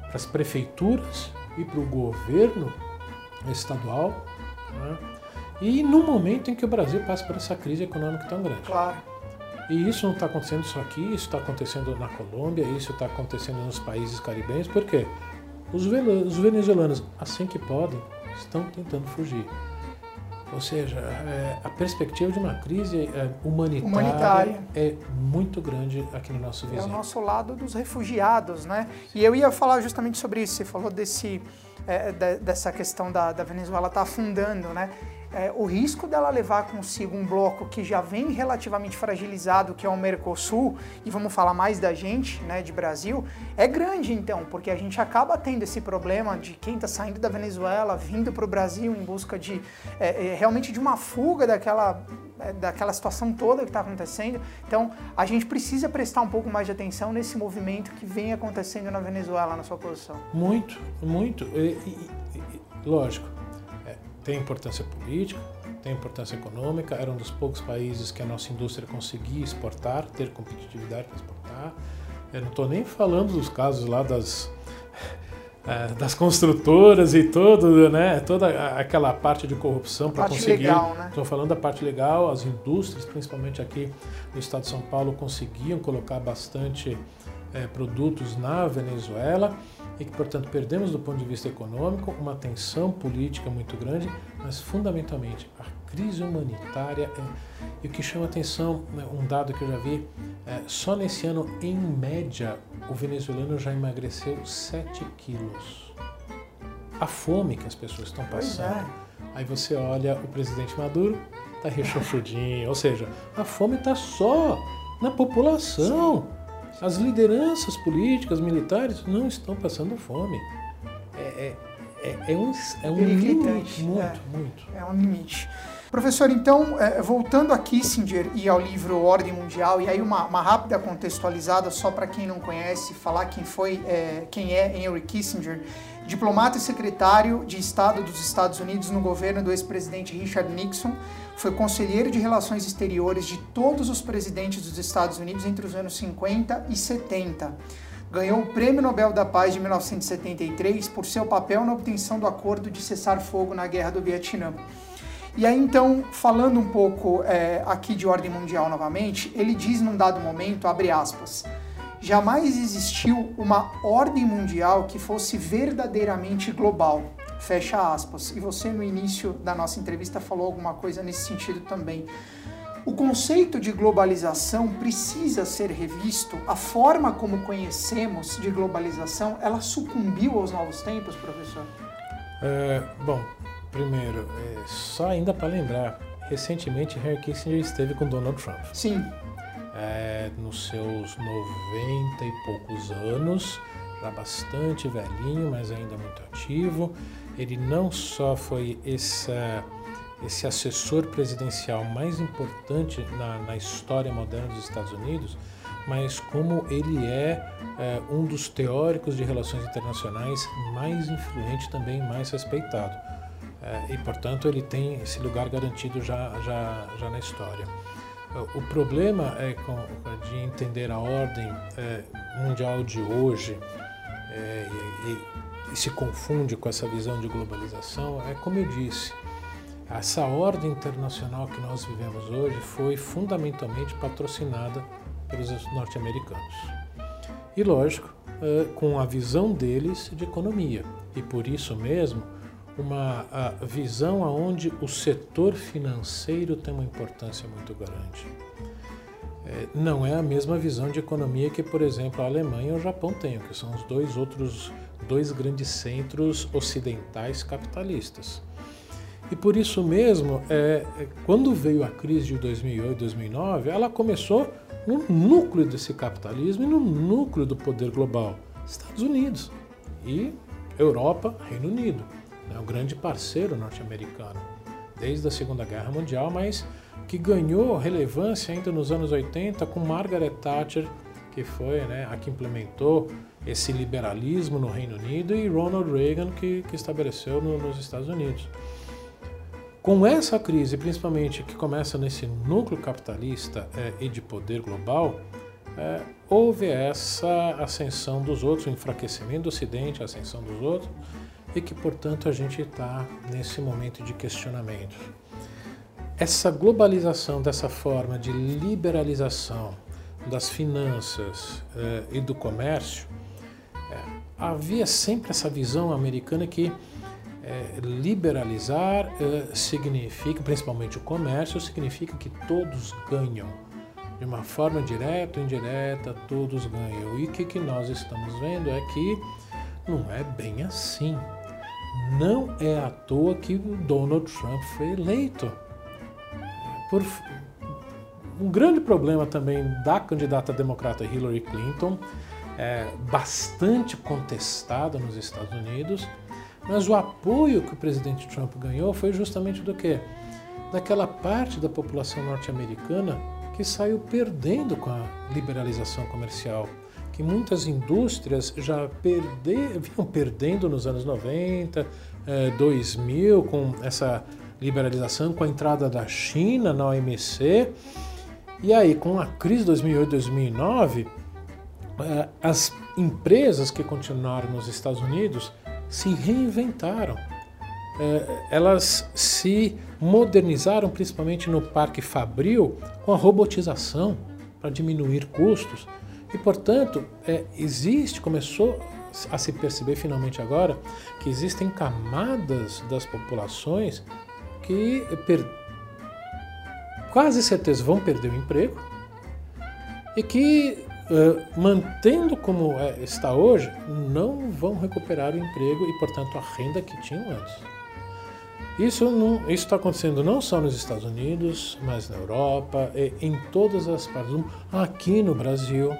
para as prefeituras e para o governo estadual. Né? E no momento em que o Brasil passa por essa crise econômica tão grande. Claro. E isso não está acontecendo só aqui, isso está acontecendo na Colômbia, isso está acontecendo nos países caribenhos, por quê? Os venezuelanos, assim que podem, estão tentando fugir. Ou seja, é, a perspectiva de uma crise é, humanitária, humanitária, é muito grande aqui no nosso vizinho. É o nosso lado dos refugiados, né? E eu ia falar justamente sobre isso. Você falou desse, é, de, dessa questão da, da Venezuela estar tá afundando, né? É, o risco dela levar consigo um bloco que já vem relativamente fragilizado, que é o Mercosul, e vamos falar mais da gente, né, de Brasil, é grande então, porque a gente acaba tendo esse problema de quem está saindo da Venezuela, vindo para o Brasil em busca de é, é, realmente de uma fuga daquela, é, daquela situação toda que está acontecendo. Então a gente precisa prestar um pouco mais de atenção nesse movimento que vem acontecendo na Venezuela, na sua posição. Muito, muito. E, e, e, lógico tem importância política, tem importância econômica, era um dos poucos países que a nossa indústria conseguia exportar, ter competitividade para exportar. Eu não estou nem falando dos casos lá das, é, das construtoras e todo, né, toda aquela parte de corrupção para conseguir. Estou né? falando da parte legal, as indústrias, principalmente aqui no estado de São Paulo, conseguiam colocar bastante é, produtos na Venezuela e que, portanto, perdemos do ponto de vista econômico uma tensão política muito grande, mas fundamentalmente a crise humanitária é, e o que chama atenção, né, um dado que eu já vi, é, só nesse ano, em média, o venezuelano já emagreceu 7 quilos. A fome que as pessoas estão passando. É. Aí você olha o presidente Maduro, tá rechonchudinho, ou seja, a fome está só na população. Sim. As lideranças políticas, militares, não estão passando fome. É, é, é, é um, é um limite, muito, é, muito. É um limite. Professor, então, é, voltando a Kissinger e ao livro Ordem Mundial, e aí uma, uma rápida contextualizada só para quem não conhece, falar quem foi, é, quem é Henry Kissinger, diplomata e secretário de Estado dos Estados Unidos no governo do ex-presidente Richard Nixon, foi conselheiro de relações exteriores de todos os presidentes dos Estados Unidos entre os anos 50 e 70. Ganhou o Prêmio Nobel da Paz de 1973 por seu papel na obtenção do acordo de cessar fogo na Guerra do Vietnã. E aí, então, falando um pouco é, aqui de ordem mundial novamente, ele diz num dado momento, abre aspas, jamais existiu uma ordem mundial que fosse verdadeiramente global. Fecha aspas. E você, no início da nossa entrevista, falou alguma coisa nesse sentido também. O conceito de globalização precisa ser revisto. A forma como conhecemos de globalização, ela sucumbiu aos novos tempos, professor? É, bom, primeiro, é, só ainda para lembrar, recentemente Henry Kissinger esteve com Donald Trump. Sim. É, nos seus 90 e poucos anos, já bastante velhinho, mas ainda muito ativo. Ele não só foi essa esse assessor presidencial mais importante na, na, história moderna dos Estados Unidos, mas como ele é, é, um dos teóricos de relações internacionais mais influente também mais respeitado. É, e, portanto, ele tem esse lugar garantido já, já, já na história. O problema é de entender a ordem é, mundial de hoje é, e, e, se confunde com essa visão de globalização, é como eu disse, essa ordem internacional que nós vivemos hoje foi fundamentalmente patrocinada pelos norte-americanos. E lógico, com a visão deles de economia. E por isso mesmo, uma visão onde o setor financeiro tem uma importância muito grande. É, não é a mesma visão de economia que, por exemplo, a Alemanha e o Japão têm, que são os dois outros dois grandes centros ocidentais capitalistas. E por isso mesmo, é, é quando veio a crise de 2008, 2009, ela começou no núcleo desse capitalismo e no núcleo do poder global, Estados Unidos e Europa, Reino Unido, né, o grande parceiro norte-americano desde a Segunda Guerra Mundial, mas que ganhou relevância ainda nos anos 80 com Margaret Thatcher, que foi né, a que implementou esse liberalismo no Reino Unido, e Ronald Reagan, que, que estabeleceu no, nos Estados Unidos. Com essa crise, principalmente que começa nesse núcleo capitalista é, e de poder global, é, houve essa ascensão dos outros, o enfraquecimento do Ocidente, a ascensão dos outros, e que, portanto, a gente está nesse momento de questionamento. Essa globalização dessa forma de liberalização das finanças é, e do comércio, é, havia sempre essa visão americana que é, liberalizar é, significa, principalmente o comércio, significa que todos ganham. De uma forma direta ou indireta, todos ganham. E o que, que nós estamos vendo é que não é bem assim. Não é à toa que o Donald Trump foi eleito. Por um grande problema também da candidata democrata Hillary Clinton, é, bastante contestada nos Estados Unidos, mas o apoio que o presidente Trump ganhou foi justamente do quê? Daquela parte da população norte-americana que saiu perdendo com a liberalização comercial, que muitas indústrias já perde, vinham perdendo nos anos 90, 2000, eh, com essa liberalização, com a entrada da China na OMC. E aí, com a crise de 2008-2009, eh, as empresas que continuaram nos Estados Unidos se reinventaram. É, elas se modernizaram principalmente no Parque Fabril com a robotização para diminuir custos. E, portanto, é, existe, começou a se perceber finalmente agora que existem camadas das populações que per... quase certeza vão perder o emprego e que Uh, mantendo como é, está hoje, não vão recuperar o emprego e, portanto, a renda que tinham antes. Isso está acontecendo não só nos Estados Unidos, mas na Europa, em todas as partes do mundo. Aqui no Brasil,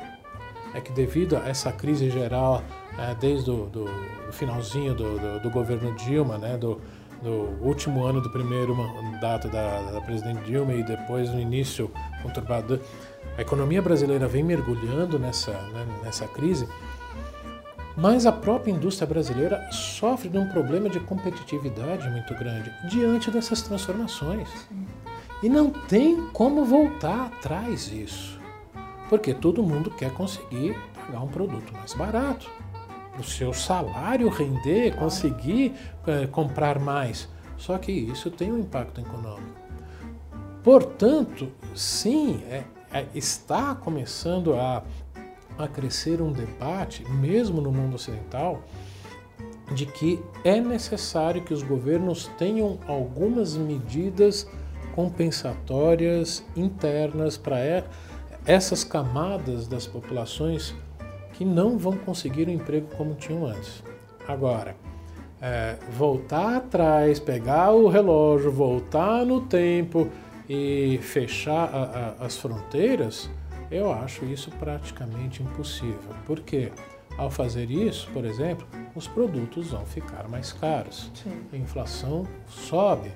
é que devido a essa crise geral, é, desde o do, do finalzinho do, do, do, governo Dilma, né, do, último ano do primeiro mandato da, da presidente Dilma e depois no início conturbado a economia brasileira vem mergulhando nessa, né, nessa crise, mas a própria indústria brasileira sofre de um problema de competitividade muito grande diante dessas transformações. E não tem como voltar atrás isso. Porque todo mundo quer conseguir pagar um produto mais barato. O seu salário render, conseguir é, comprar mais. Só que isso tem um impacto econômico. Portanto, sim, é, é, está começando a, a crescer um debate, mesmo no mundo ocidental, de que é necessário que os governos tenham algumas medidas compensatórias internas para essas camadas das populações que não vão conseguir o um emprego como tinham antes. Agora, é, voltar atrás, pegar o relógio, voltar no tempo e fechar a, a, as fronteiras, eu acho isso praticamente impossível. Por quê? Ao fazer isso, por exemplo, os produtos vão ficar mais caros. Sim. A inflação sobe.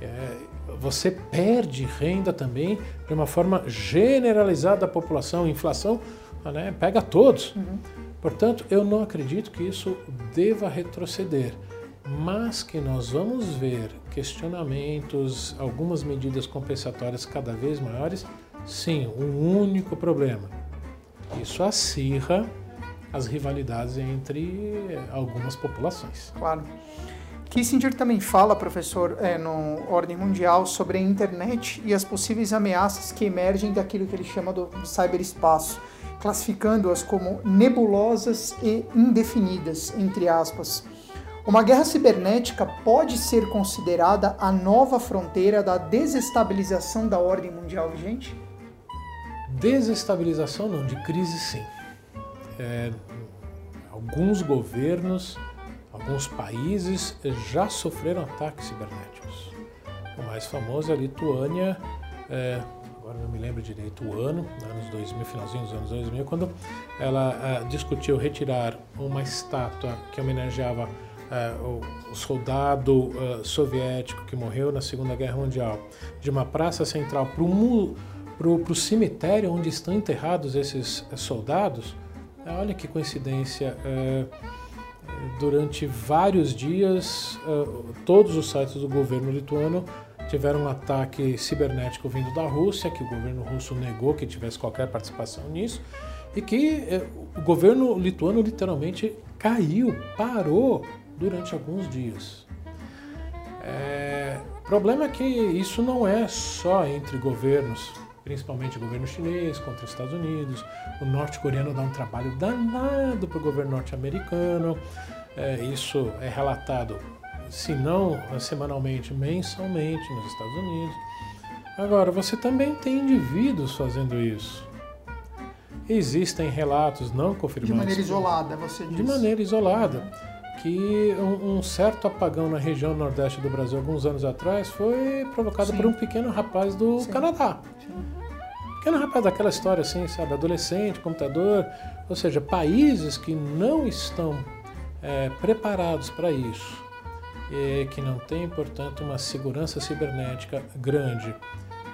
É, você perde renda também de uma forma generalizada da população. Inflação né, pega todos. Uhum. Portanto, eu não acredito que isso deva retroceder, mas que nós vamos ver questionamentos, algumas medidas compensatórias cada vez maiores. Sim, um único problema. Isso acirra as rivalidades entre algumas populações. Claro. Kissinger também fala, professor, é, no Ordem Mundial, sobre a internet e as possíveis ameaças que emergem daquilo que ele chama do cyberespaço, classificando-as como nebulosas e indefinidas, entre aspas. Uma guerra cibernética pode ser considerada a nova fronteira da desestabilização da ordem mundial vigente? Desestabilização não, de crise sim é, alguns governos, alguns países já sofreram ataques cibernéticos. O mais famoso é a Lituânia, é, agora não me lembro direito o ano, anos 2000, finalzinho dos anos 2000, quando ela é, discutiu retirar uma estátua que homenageava é, o, o, soldado é, soviético que morreu na Segunda Guerra Mundial de uma praça central para o cemitério onde estão enterrados esses soldados, é, olha que coincidência. É, durante vários dias, é, todos os sites do governo lituano tiveram um ataque cibernético vindo da Rússia, que o governo russo negou que tivesse qualquer participação nisso, e que o governo lituano literalmente caiu, parou durante alguns dias. É, o problema é que isso não é só entre governos principalmente o governo chinês contra os Estados Unidos. O norte-coreano dá um trabalho danado para o governo norte-americano. É, isso é relatado, se não semanalmente, mensalmente nos Estados Unidos. Agora, você também tem indivíduos fazendo isso. Existem relatos não confirmados. De maneira isolada, você diz. De maneira isolada. Que um, um, certo apagão na região nordeste do Brasil, alguns anos atrás, foi provocado Sim. por um pequeno rapaz do Sim. Canadá. Sim. Pequeno rapaz daquela história assim, sabe? Adolescente, computador, ou seja, países que não estão é, preparados para isso, e que não têm, portanto, uma segurança cibernética grande,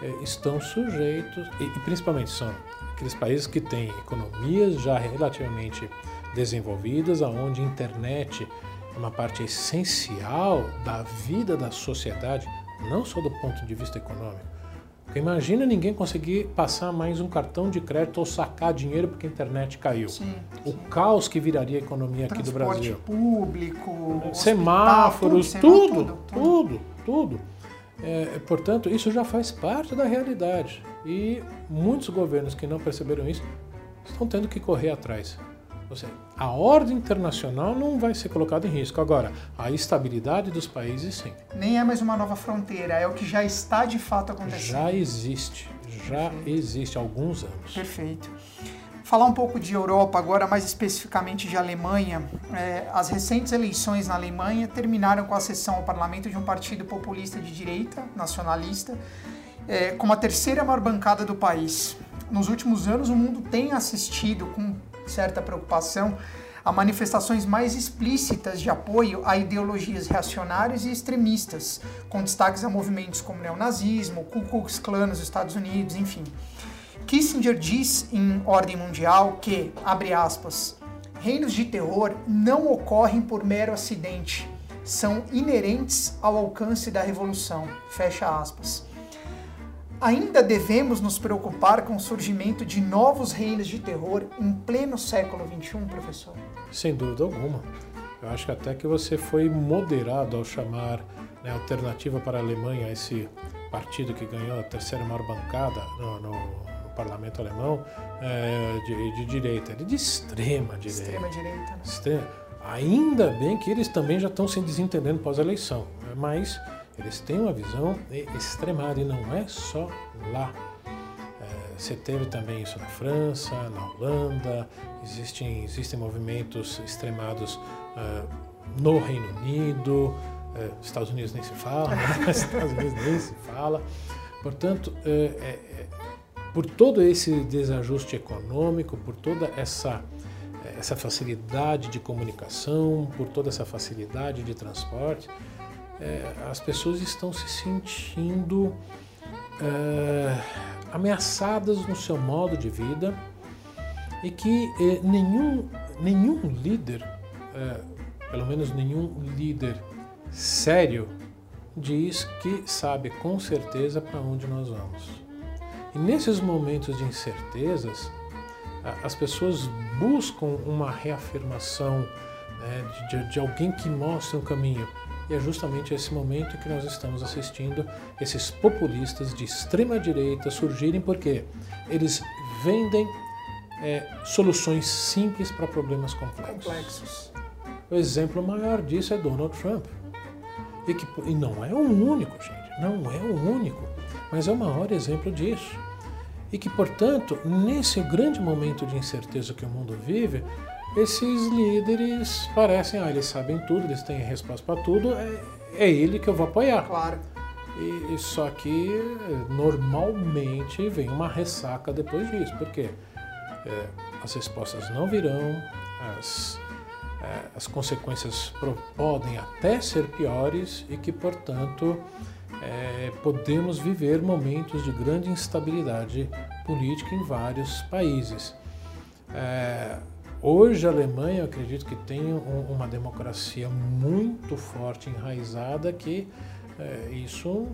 é, estão sujeitos, e, e principalmente são aqueles países que têm economias já relativamente desenvolvidas, aonde a internet é uma parte essencial da vida da sociedade, não só do ponto de vista econômico, porque imagina ninguém conseguir passar mais um cartão de crédito ou sacar dinheiro porque a internet caiu. Sim, o sim. caos que viraria a economia aqui do Brasil. público, semáforos, hospital, tudo, tudo, tudo, tudo. tudo. É, portanto, isso já faz parte da realidade. E muitos governos que não perceberam isso estão tendo que correr atrás. Ou seja, a ordem internacional não vai ser colocada em risco. Agora, a estabilidade dos países, sim. Nem é mais uma nova fronteira, é o que já está de fato acontecendo. Já existe, já Perfeito. existe há alguns anos. Perfeito. Falar um pouco de Europa agora, mais especificamente de Alemanha. É, as recentes eleições na Alemanha terminaram com a sessão ao parlamento de um partido populista de direita, nacionalista, é, como a terceira maior bancada do país. Nos últimos anos, o mundo tem assistido com certa preocupação a manifestações mais explícitas de apoio a ideologias reacionárias e extremistas, com destaques a movimentos como neonazismo, Ku Klux Klan nos Estados Unidos, enfim. Kissinger diz em Ordem Mundial que, abre aspas, reinos de terror não ocorrem por mero acidente, são inerentes ao alcance da revolução, fecha aspas. Ainda devemos nos preocupar com o surgimento de novos reinos de terror em pleno século XXI, professor? Sem dúvida alguma. Eu acho que até que você foi moderado ao chamar né, alternativa para a Alemanha esse partido que ganhou a terceira maior bancada no, no, no parlamento alemão é, de, de, direita, de extrema direita. Extrema direita. Né? Extrema. Ainda bem que eles também já estão se desentendendo pós-eleição, né? mas eles têm uma visão extremada e não é só lá. É, você teve também isso na França, na Holanda, existem, existem movimentos extremados uh, no Reino Unido, uh, Estados Unidos nem se fala, né? Estados Unidos nem se fala. Portanto, é, é, por todo esse desajuste econômico, por toda essa, essa facilidade de comunicação, por toda essa facilidade de transporte, é, as pessoas estão se sentindo é, ameaçadas no seu modo de vida e que é, nenhum, nenhum líder, é, pelo menos nenhum líder sério, diz que sabe com certeza para onde nós vamos. E nesses momentos de incertezas, as pessoas buscam uma reafirmação né, de, de, alguém que mostre um caminho. E é justamente esse momento que nós estamos assistindo esses populistas de extrema direita surgirem porque eles vendem é, soluções simples para problemas complexos. complexos. O exemplo maior disso é Donald Trump. E, que, e não é o único, gente, não é o único, mas é o maior exemplo disso. E que, portanto, nesse grande momento de incerteza que o mundo vive, esses líderes parecem, ah, eles sabem tudo, eles têm resposta para tudo, é, é ele que eu vou apoiar. Claro. E, só que normalmente vem uma ressaca depois disso, porque é, as respostas não virão, as, é, as consequências podem até ser piores e que, portanto, é, podemos viver momentos de grande instabilidade política em vários países. É, hoje a Alemanha, eu acredito que tem um, uma democracia muito forte, enraizada, que é, isso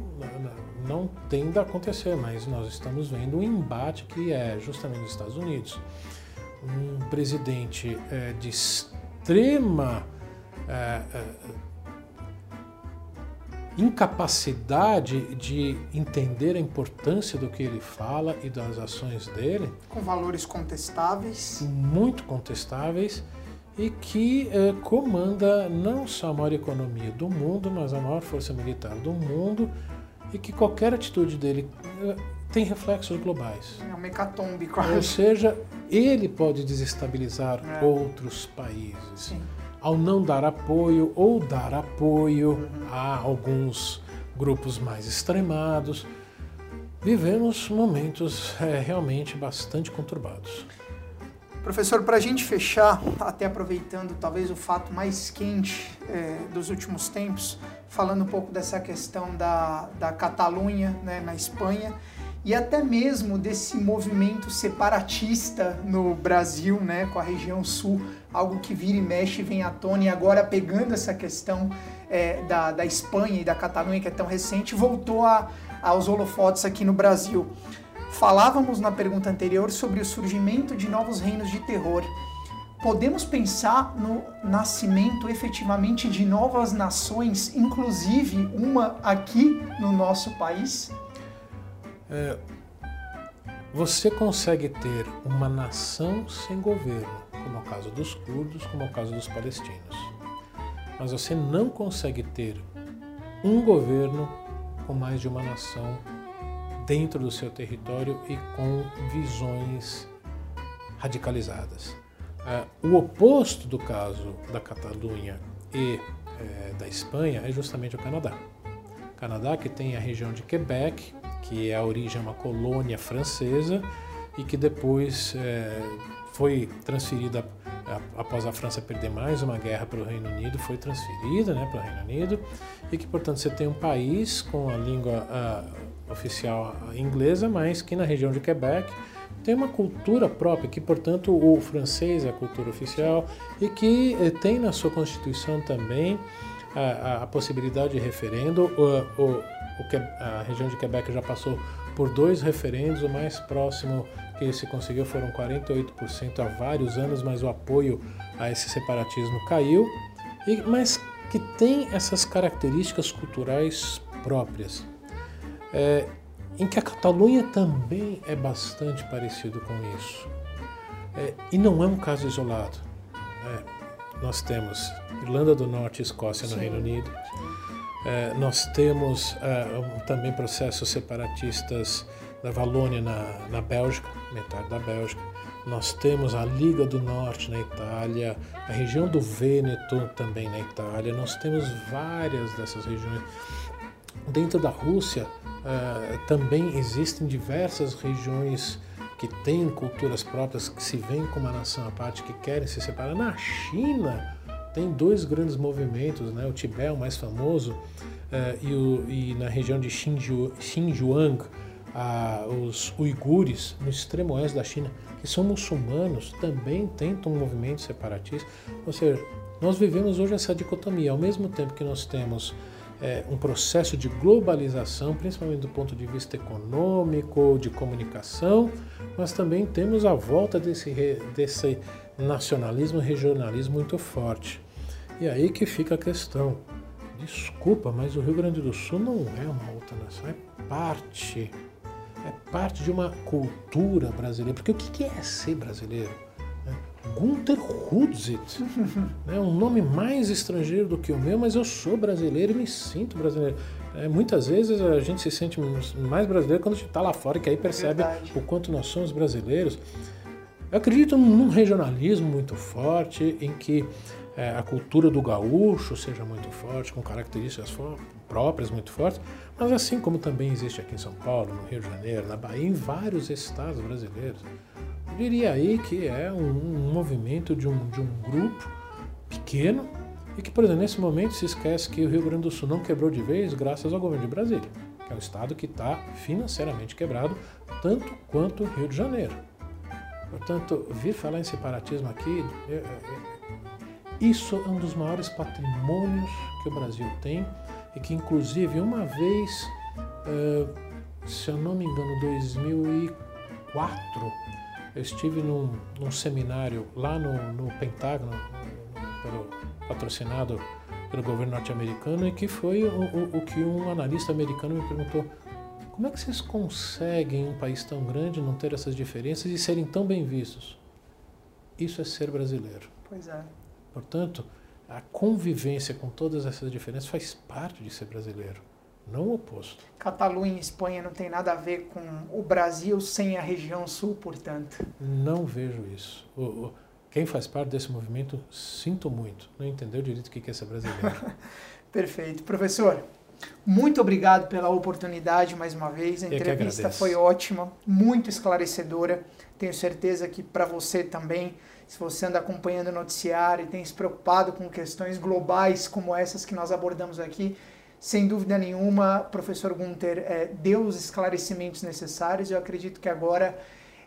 não tende a acontecer, mas nós estamos vendo um embate que é justamente nos Estados Unidos. Um presidente é, de extrema é, é incapacidade de entender a importância do que ele fala e das ações dele. Com valores contestáveis. Muito contestáveis e que eh, comanda não só a maior economia do mundo, mas a maior força militar do mundo e que qualquer atitude dele eh, tem reflexos globais. É uma hecatombe quase. Ou seja, ele pode desestabilizar é. outros países. Sim ao não dar apoio ou dar apoio a alguns grupos mais extremados, vivemos momentos é, realmente bastante conturbados. Professor, para a gente fechar, até aproveitando talvez o fato mais quente é, dos últimos tempos, falando um pouco dessa questão da, da Catalunha né, na Espanha e até mesmo desse movimento separatista no Brasil, né, com a região sul, algo que vira e mexe vem à tona, e agora pegando essa questão é, da, da Espanha e da Catalunha, que é tão recente, voltou a, aos holofotes aqui no Brasil. Falávamos na pergunta anterior sobre o surgimento de novos reinos de terror. Podemos pensar no nascimento efetivamente de novas nações, inclusive uma aqui no nosso país? É, você consegue ter uma nação sem governo, como é o caso dos curdos, como é o caso dos palestinos. Mas você não consegue ter um governo com mais de uma nação dentro do seu território e com visões radicalizadas. É, o oposto do caso da Catalunha e é, da Espanha é justamente o Canadá. O Canadá que tem a região de Quebec, que é a origem uma colônia francesa e que depois é, foi transferida após a França perder mais uma guerra para o Reino Unido, foi transferida né, para o Reino Unido e que, portanto, você tem um país com a língua a, oficial inglesa, mas que na região de Quebec tem uma cultura própria, que, portanto, o francês é a cultura oficial e que eh, tem na sua Constituição também a, a, possibilidade de referendo. O, o, a região de Quebec já passou por dois referendos, o mais próximo que se conseguiu foram 48% há vários anos, mas o apoio a esse separatismo caiu, e, mas que tem essas características culturais próprias. É, em que a Catalunha também é bastante parecido com isso. É, e não é um caso isolado. É, nós temos Irlanda do Norte e Escócia no Sim. Reino Unido. É, nós temos é, também processos separatistas da Valônia na, na Bélgica, metade da Bélgica. Nós temos a Liga do Norte na Itália, a região do Vêneto também na Itália. Nós temos várias dessas regiões. Dentro da Rússia uh, também existem diversas regiões que têm culturas próprias, que se veem como uma nação à parte, que querem se separar. Na China tem dois grandes movimentos, né? o Tibete o mais famoso uh, e, o, e, na região de Xinjiang, os uigures, no extremo oeste da China, que são muçulmanos, também tentam um movimento separatista. Ou seja, nós vivemos hoje essa dicotomia. Ao mesmo tempo que nós temos é, um processo de globalização, principalmente do ponto de vista econômico, de comunicação, mas também temos a volta desse, desse nacionalismo, regionalismo muito forte. E aí que fica a questão. Desculpa, mas o Rio Grande do Sul não é uma outra nação, é parte. É parte de uma cultura brasileira. Porque o que é ser brasileiro? Gunther Hudzit. É um nome mais estrangeiro do que o meu, mas eu sou brasileiro e me sinto brasileiro. É, muitas vezes a gente se sente mais brasileiro quando a gente está lá fora, que aí percebe Verdade. o quanto nós somos brasileiros. Eu acredito num regionalismo muito forte, em que é, a cultura do gaúcho seja muito forte, com características próprias muito fortes, mas assim como também existe aqui em São Paulo, no Rio de Janeiro, na Bahia, em vários estados brasileiros. Eu diria aí que é um, um movimento de um, de um grupo pequeno e que, por exemplo, nesse momento se esquece que o Rio Grande do Sul não quebrou de vez graças ao governo de Brasília, que é um estado que está financeiramente quebrado, tanto quanto o Rio de Janeiro. Portanto, vir falar em separatismo aqui, é, é, isso é um dos maiores patrimônios que o Brasil tem e que, inclusive, uma vez, se eu não me engano, 2004, eu estive num, num seminário lá no, no Pentágono, pelo, patrocinado pelo governo norte-americano, e que foi o, o, o que um analista americano me perguntou: como é que vocês conseguem, em um país tão grande, não ter essas diferenças e serem tão bem vistos? Isso é ser brasileiro. Pois é. Portanto, a convivência com todas essas diferenças faz parte de ser brasileiro não o oposto. Catalunha e Espanha não tem nada a ver com o Brasil sem a região sul, portanto. Não vejo isso. O, o, quem faz parte desse movimento, sinto muito, não entendeu direito o que é ser brasileiro. Perfeito. Professor, muito obrigado pela oportunidade mais uma vez. A entrevista foi ótima, muito esclarecedora. Tenho certeza que para você também, se você anda acompanhando o noticiário e tem se preocupado com questões globais como essas que nós abordamos aqui, sem dúvida nenhuma, professor Gunther é, deu os esclarecimentos necessários. Eu acredito que agora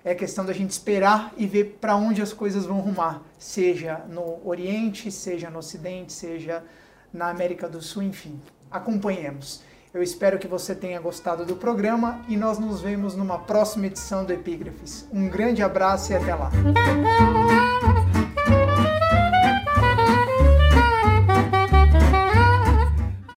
é questão da gente esperar e ver para onde as coisas vão rumar, seja no Oriente, seja no Ocidente, seja na América do Sul, enfim. Acompanhemos. Eu espero que você tenha gostado do programa e nós nos vemos numa próxima edição do Epígrafes. Um grande abraço e até lá.